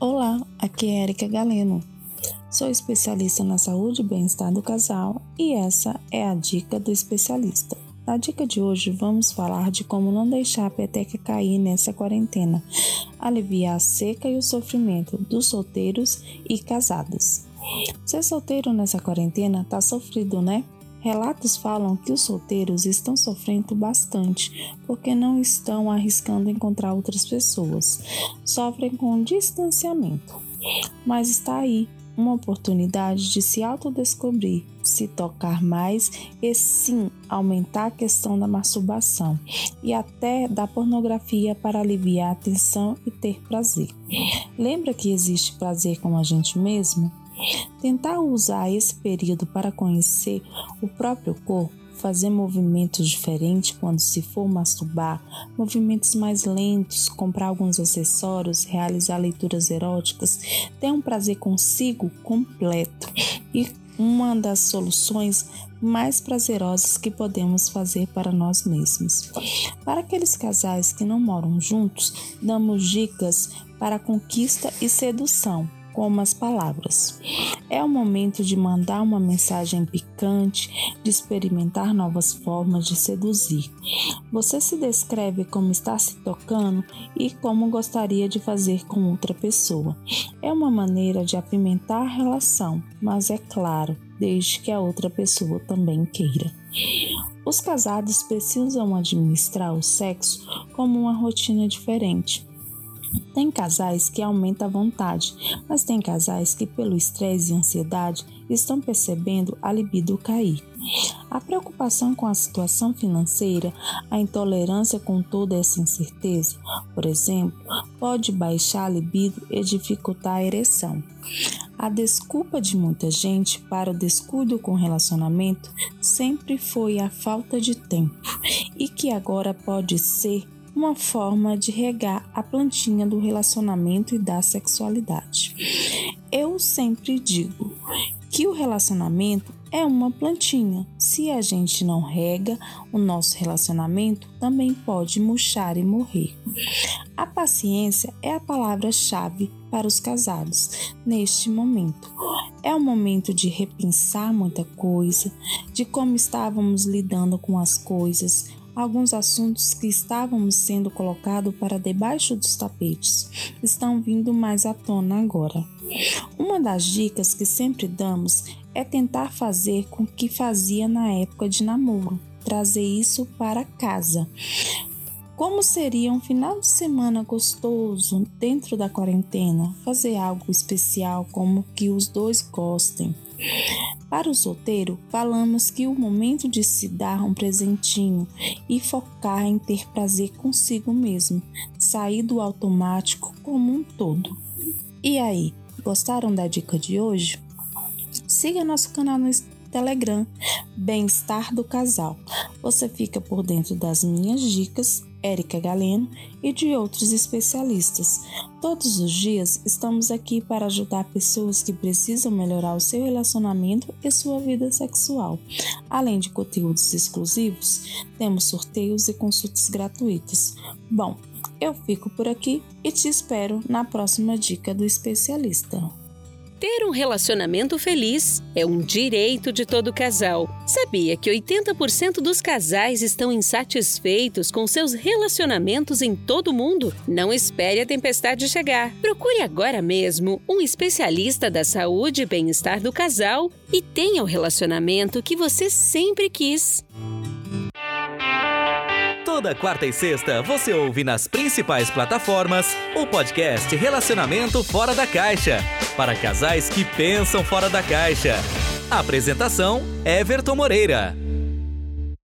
Olá, aqui é Erika Galeno. Sou especialista na saúde e bem-estar do casal e essa é a dica do especialista. Na dica de hoje vamos falar de como não deixar a peteca cair nessa quarentena, aliviar a seca e o sofrimento dos solteiros e casados. Ser solteiro nessa quarentena tá sofrido, né? Relatos falam que os solteiros estão sofrendo bastante porque não estão arriscando encontrar outras pessoas. Sofrem com distanciamento. Mas está aí uma oportunidade de se autodescobrir, se tocar mais e sim aumentar a questão da masturbação e até da pornografia para aliviar a tensão e ter prazer. Lembra que existe prazer com a gente mesmo? Tentar usar esse período para conhecer o próprio corpo, fazer movimentos diferentes quando se for masturbar, movimentos mais lentos, comprar alguns acessórios, realizar leituras eróticas, ter um prazer consigo completo e uma das soluções mais prazerosas que podemos fazer para nós mesmos. Para aqueles casais que não moram juntos, damos dicas para conquista e sedução como as palavras. É o momento de mandar uma mensagem picante, de experimentar novas formas de seduzir. Você se descreve como está se tocando e como gostaria de fazer com outra pessoa. É uma maneira de apimentar a relação, mas é claro, desde que a outra pessoa também queira. Os casados precisam administrar o sexo como uma rotina diferente tem casais que aumenta a vontade, mas tem casais que, pelo estresse e ansiedade, estão percebendo a libido cair. A preocupação com a situação financeira, a intolerância com toda essa incerteza, por exemplo, pode baixar a libido e dificultar a ereção. A desculpa de muita gente para o descuido com o relacionamento sempre foi a falta de tempo e que agora pode ser uma forma de regar a plantinha do relacionamento e da sexualidade. Eu sempre digo que o relacionamento é uma plantinha. Se a gente não rega, o nosso relacionamento também pode murchar e morrer. A paciência é a palavra-chave para os casados neste momento. É o momento de repensar muita coisa, de como estávamos lidando com as coisas, alguns assuntos que estavam sendo colocados para debaixo dos tapetes estão vindo mais à tona agora. Uma das dicas que sempre damos é tentar fazer com o que fazia na época de namoro, trazer isso para casa. Como seria um final de semana gostoso dentro da quarentena? Fazer algo especial como que os dois gostem. Para o solteiro, falamos que o momento de se dar um presentinho e focar em ter prazer consigo mesmo, sair do automático como um todo. E aí, gostaram da dica de hoje? Siga nosso canal no Telegram, Bem-Estar do Casal. Você fica por dentro das minhas dicas Érica Galeno e de outros especialistas. Todos os dias estamos aqui para ajudar pessoas que precisam melhorar o seu relacionamento e sua vida sexual. Além de conteúdos exclusivos, temos sorteios e consultas gratuitas. Bom, eu fico por aqui e te espero na próxima dica do especialista. Ter um relacionamento feliz é um direito de todo casal. Sabia que 80% dos casais estão insatisfeitos com seus relacionamentos em todo o mundo? Não espere a tempestade chegar. Procure agora mesmo um especialista da saúde e bem-estar do casal e tenha o relacionamento que você sempre quis. Toda quarta e sexta você ouve nas principais plataformas o podcast Relacionamento Fora da Caixa para casais que pensam fora da caixa. Apresentação: Everton Moreira.